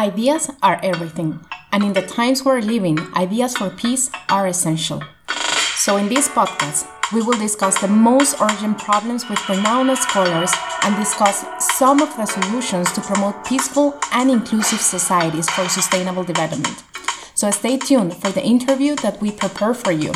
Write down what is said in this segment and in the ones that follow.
Ideas are everything, and in the times we're living, ideas for peace are essential. So, in this podcast, we will discuss the most urgent problems with renowned scholars and discuss some of the solutions to promote peaceful and inclusive societies for sustainable development. So, stay tuned for the interview that we prepare for you.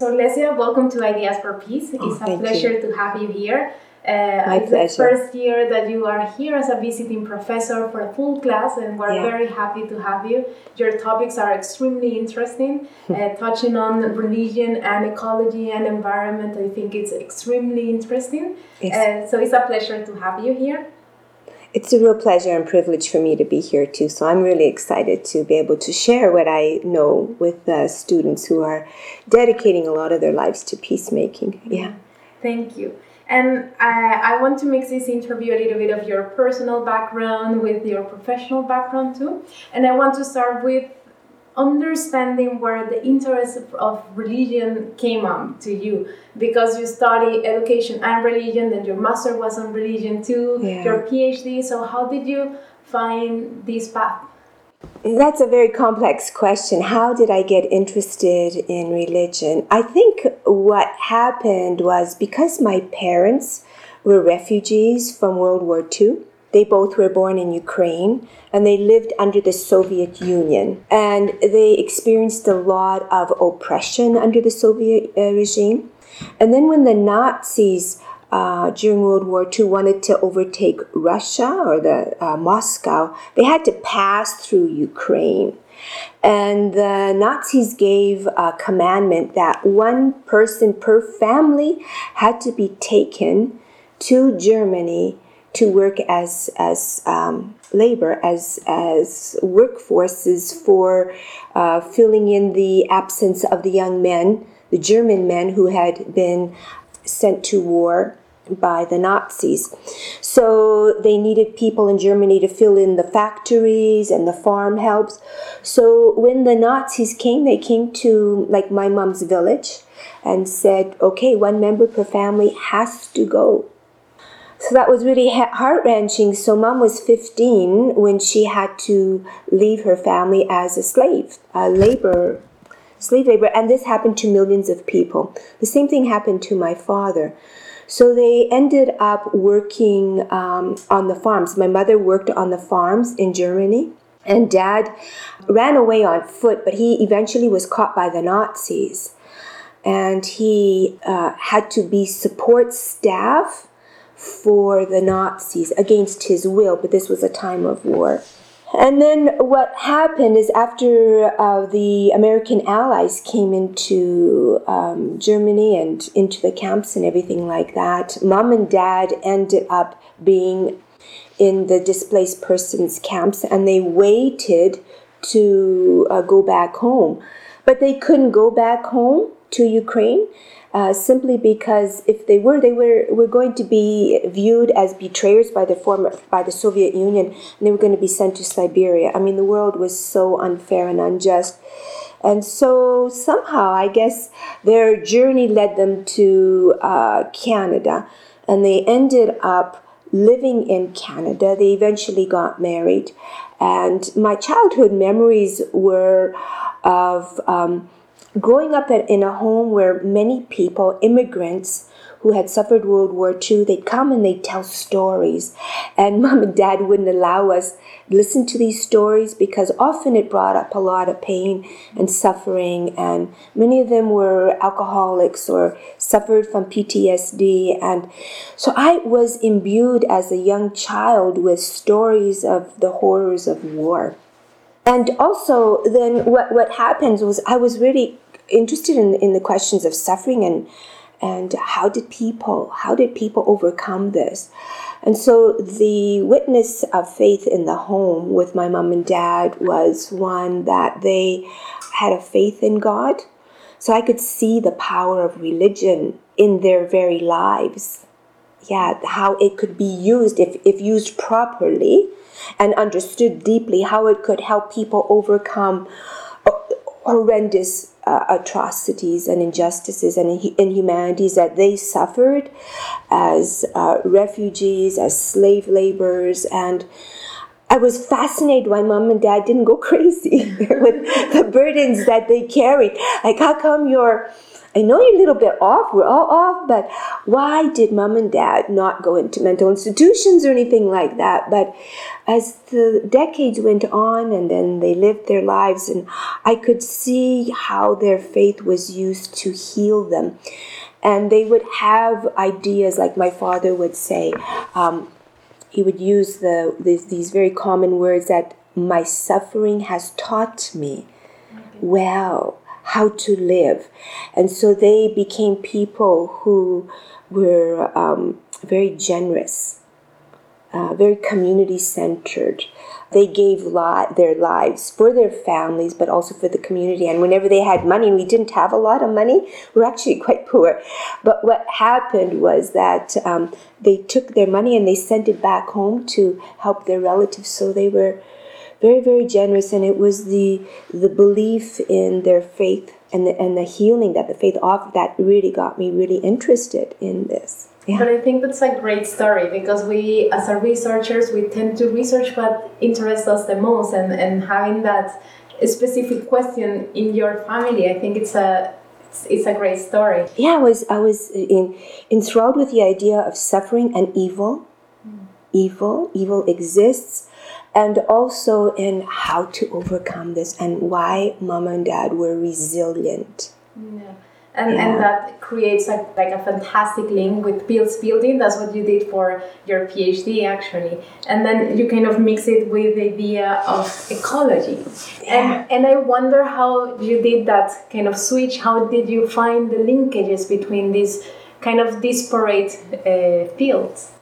So, Lesia, welcome to Ideas for Peace. Oh, it's oh, a pleasure you. to have you here. Uh, My it's pleasure. the first year that you are here as a visiting professor for a full class, and we're yeah. very happy to have you. Your topics are extremely interesting, uh, touching on religion and ecology and environment. I think it's extremely interesting. Yes. Uh, so it's a pleasure to have you here. It's a real pleasure and privilege for me to be here too. So I'm really excited to be able to share what I know with uh, students who are dedicating a lot of their lives to peacemaking. Yeah. Thank you. And uh, I want to mix this interview a little bit of your personal background with your professional background too. And I want to start with understanding where the interest of religion came on to you because you study education and religion then your master was on religion too yeah. your phd so how did you find this path that's a very complex question. How did I get interested in religion? I think what happened was because my parents were refugees from World War II. They both were born in Ukraine and they lived under the Soviet Union. And they experienced a lot of oppression under the Soviet uh, regime. And then when the Nazis uh, during World War II wanted to overtake Russia or the uh, Moscow, they had to pass through Ukraine. And the Nazis gave a commandment that one person per family had to be taken to Germany to work as as um, labor as as workforces for uh, filling in the absence of the young men, the German men who had been sent to war by the Nazis. So they needed people in Germany to fill in the factories and the farm helps. So when the Nazis came, they came to like my mom's village and said, okay, one member per family has to go. So that was really heart wrenching. So mom was 15 when she had to leave her family as a slave, a labor slave labor and this happened to millions of people the same thing happened to my father so they ended up working um, on the farms. My mother worked on the farms in Germany, and dad ran away on foot, but he eventually was caught by the Nazis. And he uh, had to be support staff for the Nazis against his will, but this was a time of war. And then what happened is after uh, the American allies came into um, Germany and into the camps and everything like that, mom and dad ended up being in the displaced persons camps and they waited to uh, go back home. But they couldn't go back home to Ukraine uh, simply because if they were, they were, were going to be viewed as betrayers by the former by the Soviet Union, and they were going to be sent to Siberia. I mean, the world was so unfair and unjust. And so somehow, I guess their journey led them to uh, Canada, and they ended up living in Canada. They eventually got married, and my childhood memories were of. Um, growing up in a home where many people, immigrants who had suffered World War II, they'd come and they'd tell stories. And mom and dad wouldn't allow us listen to these stories because often it brought up a lot of pain and suffering. And many of them were alcoholics or suffered from PTSD. And so I was imbued as a young child with stories of the horrors of war. And also, then what, what happens was I was really interested in, in the questions of suffering and and how did people how did people overcome this? And so the witness of faith in the home with my mom and dad was one that they had a faith in god. So i could see the power of religion in their very lives. Yeah how it could be used if, if used properly and understood deeply how it could help people overcome horrendous uh, atrocities and injustices and inhumanities that they suffered as uh, refugees, as slave laborers, and I was fascinated why mom and dad didn't go crazy with the burdens that they carried. Like, how come you're I know you're a little bit off, we're all off, but why did mom and dad not go into mental institutions or anything like that? But as the decades went on and then they lived their lives, and I could see how their faith was used to heal them. And they would have ideas, like my father would say, um, he would use the, these, these very common words that my suffering has taught me well how to live. And so they became people who were um, very generous, uh, very community centered. They gave li- their lives for their families, but also for the community. And whenever they had money, and we didn't have a lot of money, we were actually quite poor. But what happened was that um, they took their money and they sent it back home to help their relatives. So they were very very generous and it was the the belief in their faith and the, and the healing that the faith offered that really got me really interested in this yeah. But I think that's a great story because we, as our researchers, we tend to research what interests us the most, and, and having that specific question in your family, I think it's a it's, it's a great story. Yeah, I was I was in, enthralled with the idea of suffering and evil. Mm. Evil, evil exists, and also in how to overcome this and why mom and dad were resilient. Yeah. And, yeah. and that creates a, like a fantastic link with peace building. That's what you did for your PhD, actually. And then you kind of mix it with the idea of ecology. Yeah. And, and I wonder how you did that kind of switch. How did you find the linkages between these kind of disparate uh, fields?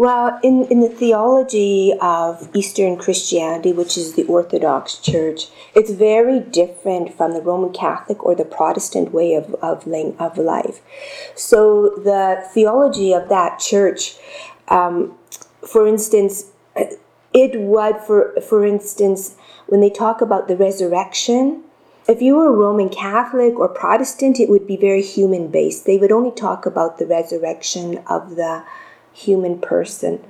Well, in, in the theology of Eastern Christianity, which is the Orthodox Church, it's very different from the Roman Catholic or the Protestant way of, of, of life. So, the theology of that church, um, for instance, it would, for, for instance, when they talk about the resurrection, if you were Roman Catholic or Protestant, it would be very human based. They would only talk about the resurrection of the human person.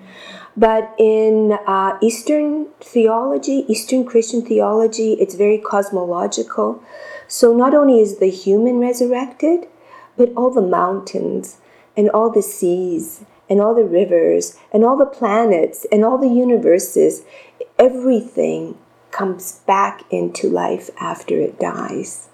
But in uh, Eastern theology, Eastern Christian theology, it's very cosmological. So not only is the human resurrected, but all the mountains and all the seas and all the rivers and all the planets and all the universes, everything comes back into life after it dies.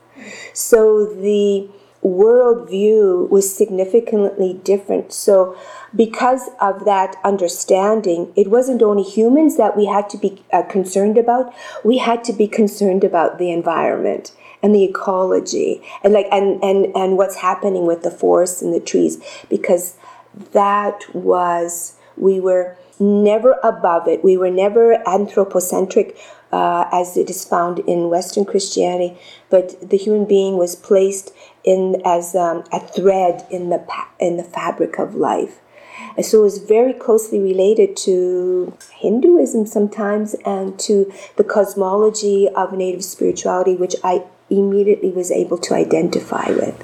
So the worldview was significantly different. So, because of that understanding, it wasn't only humans that we had to be uh, concerned about, we had to be concerned about the environment and the ecology and like and and and what's happening with the forests and the trees because that was we were never above it we were never anthropocentric uh, as it is found in Western Christianity, but the human being was placed in as um, a thread in the in the fabric of life. And so it's very closely related to Hinduism sometimes and to the cosmology of native spirituality, which I immediately was able to identify with.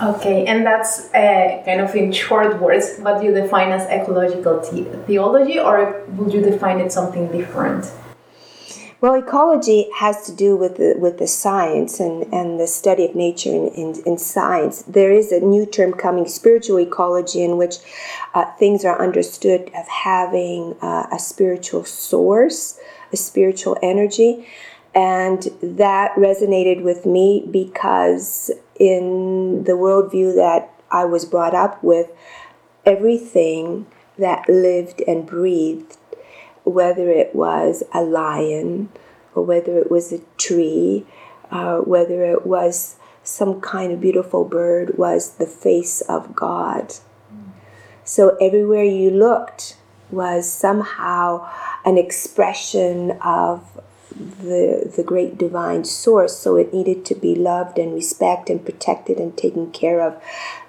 Okay, and that's uh, kind of in short words what you define as ecological theology, or would you define it something different? Well, ecology has to do with the, with the science and, and the study of nature in, in, in science. There is a new term coming, spiritual ecology, in which uh, things are understood of having uh, a spiritual source, a spiritual energy. And that resonated with me because in the worldview that I was brought up with, everything that lived and breathed whether it was a lion or whether it was a tree, uh, whether it was some kind of beautiful bird, was the face of God. So everywhere you looked was somehow an expression of the, the great divine source, so it needed to be loved and respected and protected and taken care of.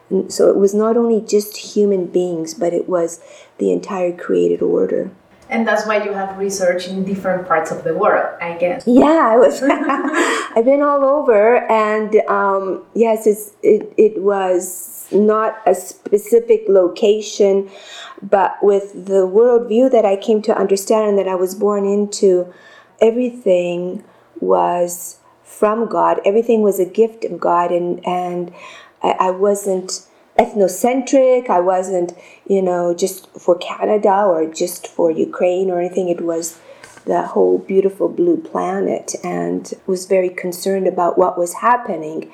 And so it was not only just human beings, but it was the entire created order. And that's why you have research in different parts of the world, I guess. Yeah, I was. I've been all over, and um, yes, it's, it it was not a specific location, but with the worldview that I came to understand and that I was born into, everything was from God. Everything was a gift of God, and and I, I wasn't ethnocentric. I wasn't, you know, just for Canada or just for Ukraine or anything. It was the whole beautiful blue planet and was very concerned about what was happening.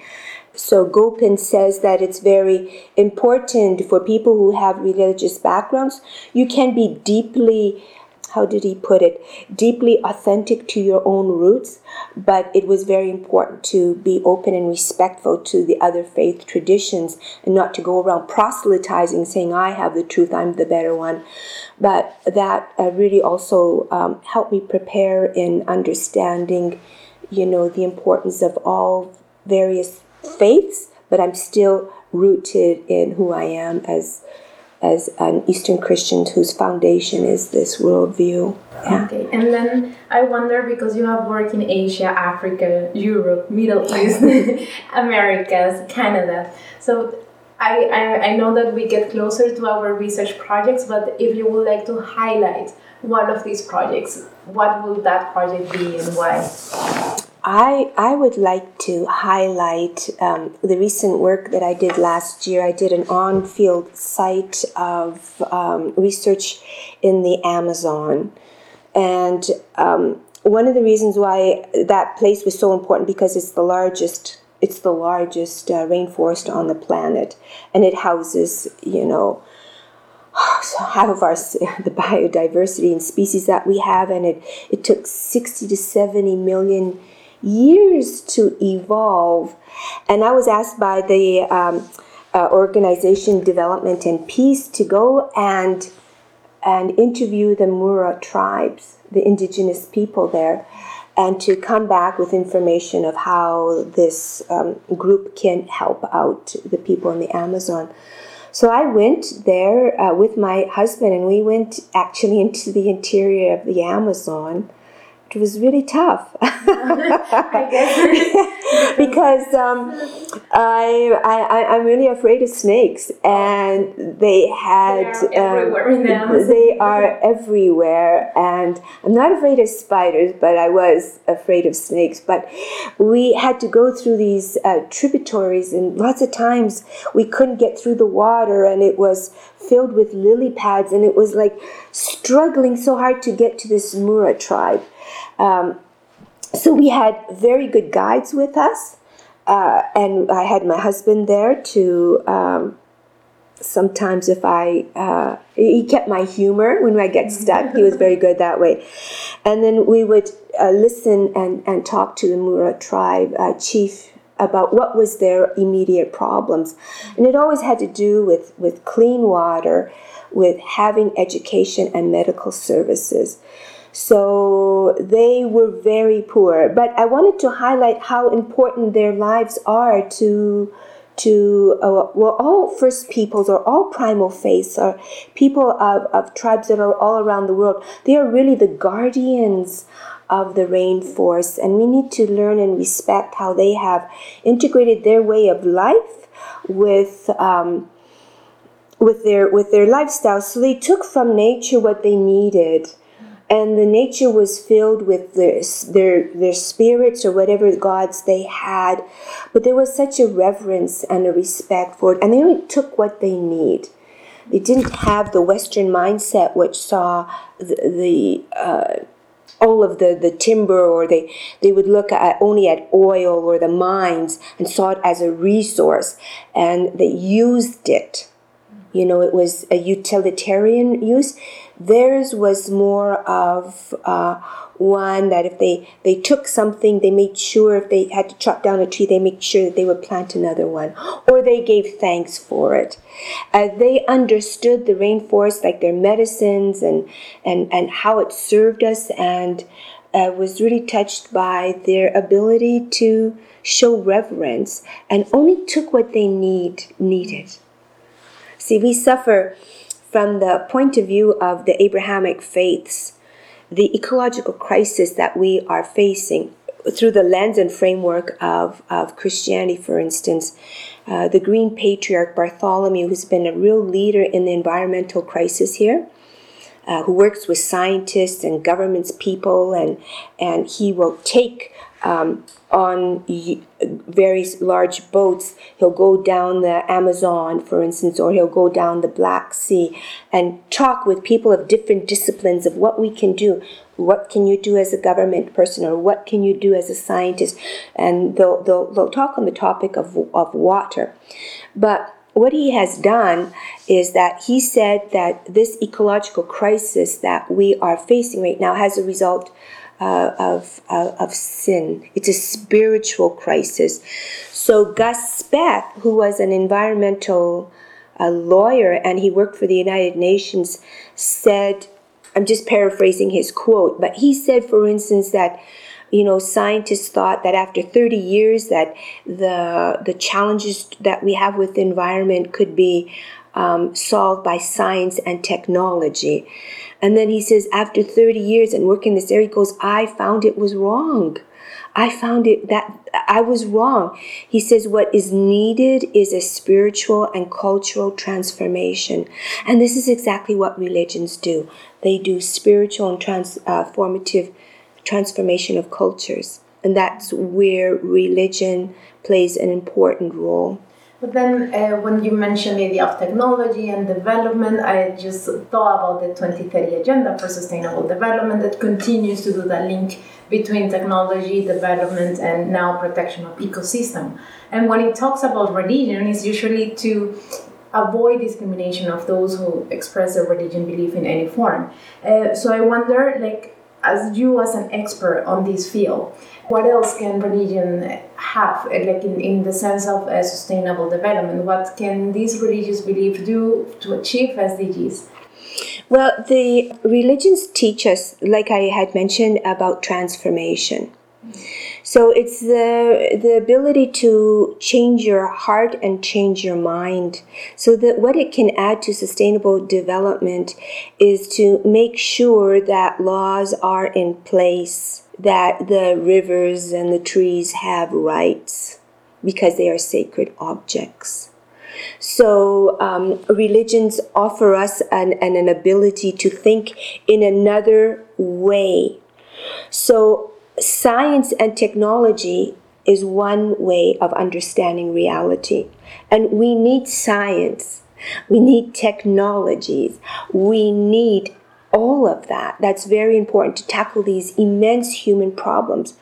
So Gopin says that it's very important for people who have religious backgrounds. You can be deeply how did he put it, deeply authentic to your own roots, but it was very important to be open and respectful to the other faith traditions and not to go around proselytizing, saying, I have the truth, I'm the better one. But that uh, really also um, helped me prepare in understanding, you know, the importance of all various faiths, but I'm still rooted in who I am as as an Eastern Christian whose foundation is this worldview. Yeah. Okay, and then I wonder because you have worked in Asia, Africa, Europe, Middle East, Americas, Canada. So I, I, I know that we get closer to our research projects, but if you would like to highlight one of these projects, what would that project be and why? I, I would like to highlight um, the recent work that I did last year. I did an on field site of um, research in the Amazon. And um, one of the reasons why that place was so important because it's the largest it's the largest uh, rainforest on the planet and it houses you know so half of our the biodiversity and species that we have and it it took 60 to 70 million years to evolve. And I was asked by the um, uh, organization Development and Peace to go and and interview the Mura tribes, the indigenous people there, and to come back with information of how this um, group can help out the people in the Amazon. So I went there uh, with my husband, and we went actually into the interior of the Amazon it was really tough. Because um, I, I I'm really afraid of snakes and they had they are, um, they are everywhere and I'm not afraid of spiders but I was afraid of snakes. But we had to go through these uh, tributaries and lots of times we couldn't get through the water and it was filled with lily pads and it was like struggling so hard to get to this Mura tribe um, so we had very good guides with us, uh, and I had my husband there to. Um, sometimes, if I uh, he kept my humor when I get stuck, he was very good that way. And then we would uh, listen and and talk to the Mura tribe uh, chief about what was their immediate problems, and it always had to do with with clean water, with having education and medical services. So they were very poor. But I wanted to highlight how important their lives are to to uh, well all first peoples or all primal faiths or people of, of tribes that are all around the world. They are really the guardians of the rainforest. And we need to learn and respect how they have integrated their way of life with um, with their with their lifestyle. So they took from nature what they needed and the nature was filled with their, their their spirits or whatever gods they had. But there was such a reverence and a respect for it. And they only took what they need. They didn't have the western mindset which saw the, the uh, all of the, the timber or they, they would look at only at oil or the mines and saw it as a resource. And they used it. You know it was a utilitarian use Theirs was more of uh, one that if they, they took something, they made sure if they had to chop down a tree, they made sure that they would plant another one, or they gave thanks for it. Uh, they understood the rainforest like their medicines and, and, and how it served us, and uh, was really touched by their ability to show reverence and only took what they need needed. See, we suffer from the point of view of the Abrahamic faiths, the ecological crisis that we are facing through the lens and framework of, of Christianity, for instance, uh, the Green Patriarch Bartholomew, who's been a real leader in the environmental crisis here, uh, who works with scientists and governments people, and and he will take um, on various large boats. He'll go down the Amazon, for instance, or he'll go down the Black Sea and talk with people of different disciplines of what we can do. What can you do as a government person, or what can you do as a scientist? And they'll, they'll, they'll talk on the topic of, of water. But what he has done is that he said that this ecological crisis that we are facing right now has a result of, uh, of sin. It's a spiritual crisis. So Gus Speth, who was an environmental uh, lawyer and he worked for the United Nations, said, I'm just paraphrasing his quote, but he said, for instance, that you know scientists thought that after 30 years that the the challenges that we have with the environment could be um, solved by science and technology and then he says after 30 years and working this area he goes i found it was wrong I found it that I was wrong. He says what is needed is a spiritual and cultural transformation. And this is exactly what religions do. They do spiritual and transformative uh, transformation of cultures. And that's where religion plays an important role. But then, uh, when you mentioned the idea of technology and development, I just thought about the 2030 Agenda for Sustainable Development that continues to do that link between technology, development, and now protection of ecosystem. And when it talks about religion, it's usually to avoid discrimination of those who express their religion belief in any form. Uh, so I wonder, like, as you as an expert on this field, what else can religion have, like in, in the sense of uh, sustainable development? What can these religious beliefs do to achieve SDGs? Well, the religions teach us, like I had mentioned, about transformation. So it's the the ability to change your heart and change your mind. So that what it can add to sustainable development is to make sure that laws are in place, that the rivers and the trees have rights because they are sacred objects. So um, religions offer us an, an, an ability to think in another way. So science and technology is one way of understanding reality. And we need science. We need technologies. We need all of that. That's very important to tackle these immense human problems.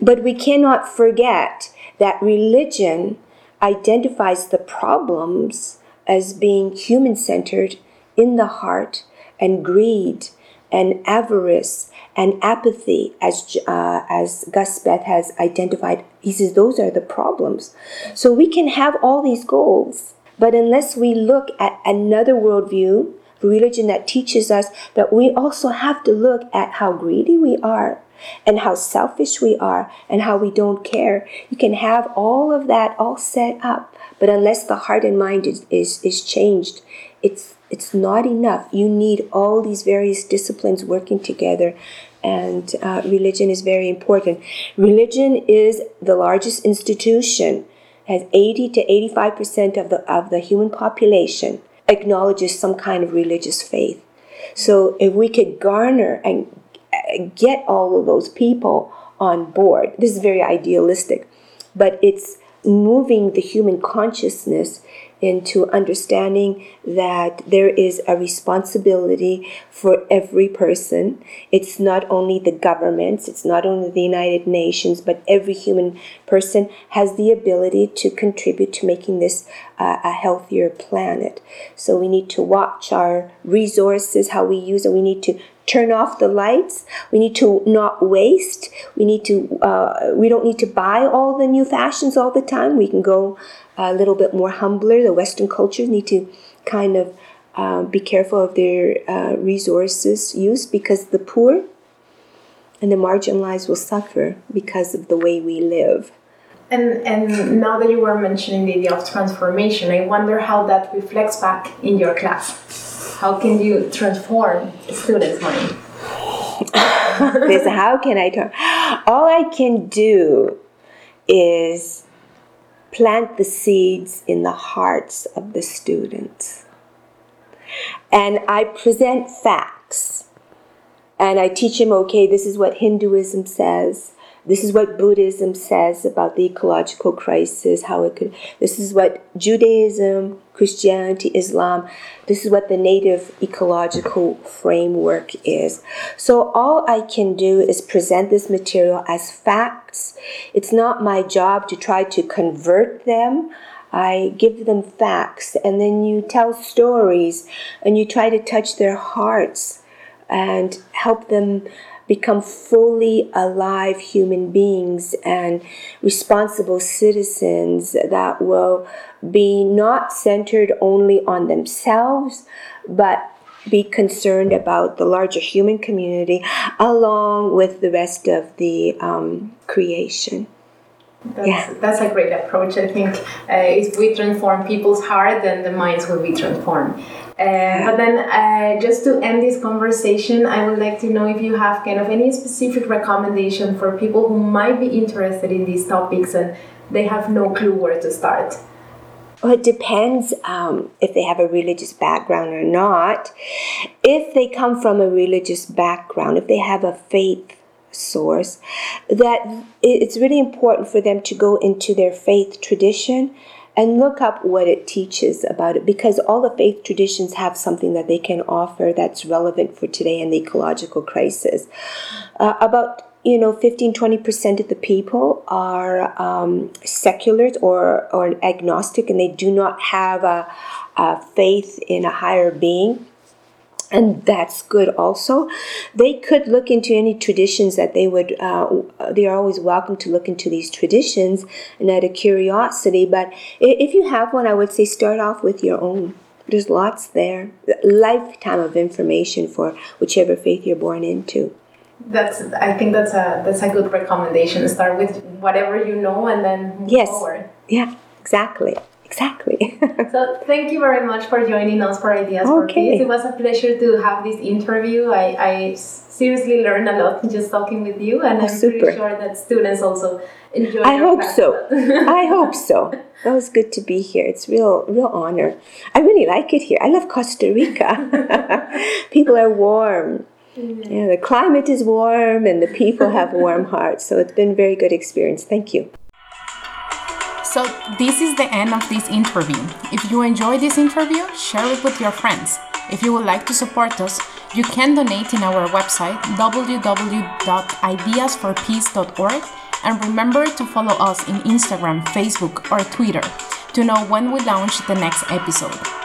But we cannot forget that religion identifies the problems as being human centered in the heart and greed and avarice and apathy, as uh, as Gus Speth has identified. He says those are the problems. So we can have all these goals, but unless we look at another worldview, religion that teaches us that we also have to look at how greedy we are and how selfish we are and how we don't care. You can have all of that all set up, but unless the heart and mind is, is, is changed, it's it's not enough. You need all these various disciplines working together, and uh, religion is very important. Religion is the largest institution, has 80 to 85 percent of the of the human population acknowledges some kind of religious faith. So if we could garner and uh, get all of those people on board, this is very idealistic, but it's moving the human consciousness into understanding that there is a responsibility for every person. It's not only the governments, it's not only the United Nations, but every human person has the ability to contribute to making this uh, a healthier planet. So we need to watch our resources, how we use it. We need to turn off the lights. We need to not waste. We need to. Uh, we don't need to buy all the new fashions all the time. We can go a little bit more humbler. The Western cultures need to kind of uh, be careful of their uh, resources use because the poor and the marginalized will suffer because of the way we live. And and now that you were mentioning the idea of transformation, I wonder how that reflects back in your class. how can you transform students' mind? this how can I turn? All I can do is plant the seeds in the hearts of the students. And I present facts. And I teach them, okay, this is what Hinduism says. This is what Buddhism says about the ecological crisis, how it could, this is what Judaism, Christianity, Islam, this is what the native ecological framework is. So all I can do is present this material as facts. It's not my job to try to convert them. I give them facts and then you tell stories and you try to touch their hearts and help them become fully alive human beings and responsible citizens that will be not centered only on themselves, but be concerned about the larger human community along with the rest of the um, creation. That's, yeah. that's a great approach. I think uh, if we transform people's heart, then the minds will be transformed. Uh, but then, uh, just to end this conversation, I would like to know if you have kind of any specific recommendation for people who might be interested in these topics and they have no clue where to start. Well, it depends um, if they have a religious background or not. If they come from a religious background, if they have a faith source, that it's really important for them to go into their faith tradition and look up what it teaches about it because all the faith traditions have something that they can offer that's relevant for today and the ecological crisis. Uh, about you know 15 20% of the people are um, seculars or, or agnostic and they do not have a, a faith in a higher being and that's good also. They could look into any traditions that they would uh, they are always welcome to look into these traditions and out of curiosity but if you have one i would say start off with your own. There's lots there. Lifetime of information for whichever faith you're born into. That's i think that's a that's a good recommendation. Start with whatever you know and then move yes. forward. Yeah exactly Exactly. so thank you very much for joining us for Ideas okay. for Peace. It was a pleasure to have this interview. I, I seriously learned a lot just talking with you, and oh, I'm super. pretty sure that students also enjoy. I hope so. I hope so. That was good to be here. It's real, real honor. I really like it here. I love Costa Rica. people are warm. Mm. Yeah, the climate is warm, and the people have warm hearts. So it's been a very good experience. Thank you. So, this is the end of this interview. If you enjoyed this interview, share it with your friends. If you would like to support us, you can donate in our website www.ideasforpeace.org and remember to follow us in Instagram, Facebook, or Twitter to know when we launch the next episode.